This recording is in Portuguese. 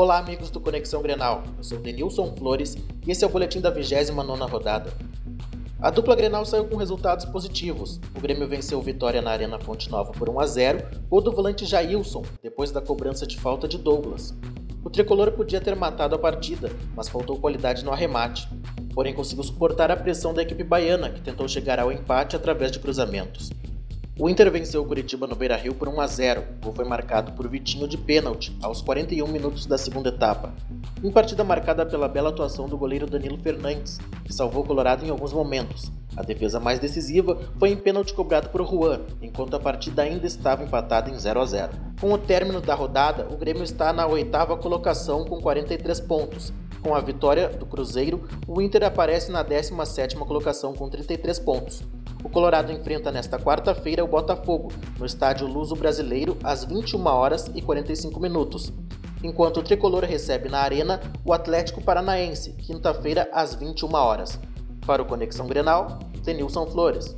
Olá, amigos do Conexão Grenal. Eu sou Denilson Flores e esse é o boletim da 29 rodada. A dupla Grenal saiu com resultados positivos. O Grêmio venceu Vitória na Arena Fonte Nova por 1 a 0, gol do volante Jailson, depois da cobrança de falta de Douglas. O tricolor podia ter matado a partida, mas faltou qualidade no arremate. Porém, conseguiu suportar a pressão da equipe baiana, que tentou chegar ao empate através de cruzamentos. O Inter venceu o Curitiba no Beira-Rio por 1 a 0. O gol foi marcado por Vitinho de pênalti aos 41 minutos da segunda etapa. Em partida marcada pela bela atuação do goleiro Danilo Fernandes, que salvou o Colorado em alguns momentos. A defesa mais decisiva foi em pênalti cobrado por Juan, enquanto a partida ainda estava empatada em 0 a 0. Com o término da rodada, o Grêmio está na oitava colocação com 43 pontos. Com a vitória do Cruzeiro, o Inter aparece na 17ª colocação com 33 pontos. O Colorado enfrenta nesta quarta-feira o Botafogo, no estádio Luso Brasileiro, às 21 horas e 45 minutos. Enquanto o tricolor recebe na Arena o Atlético Paranaense, quinta-feira às 21 horas. Para o Conexão Grenal, Denilson Flores.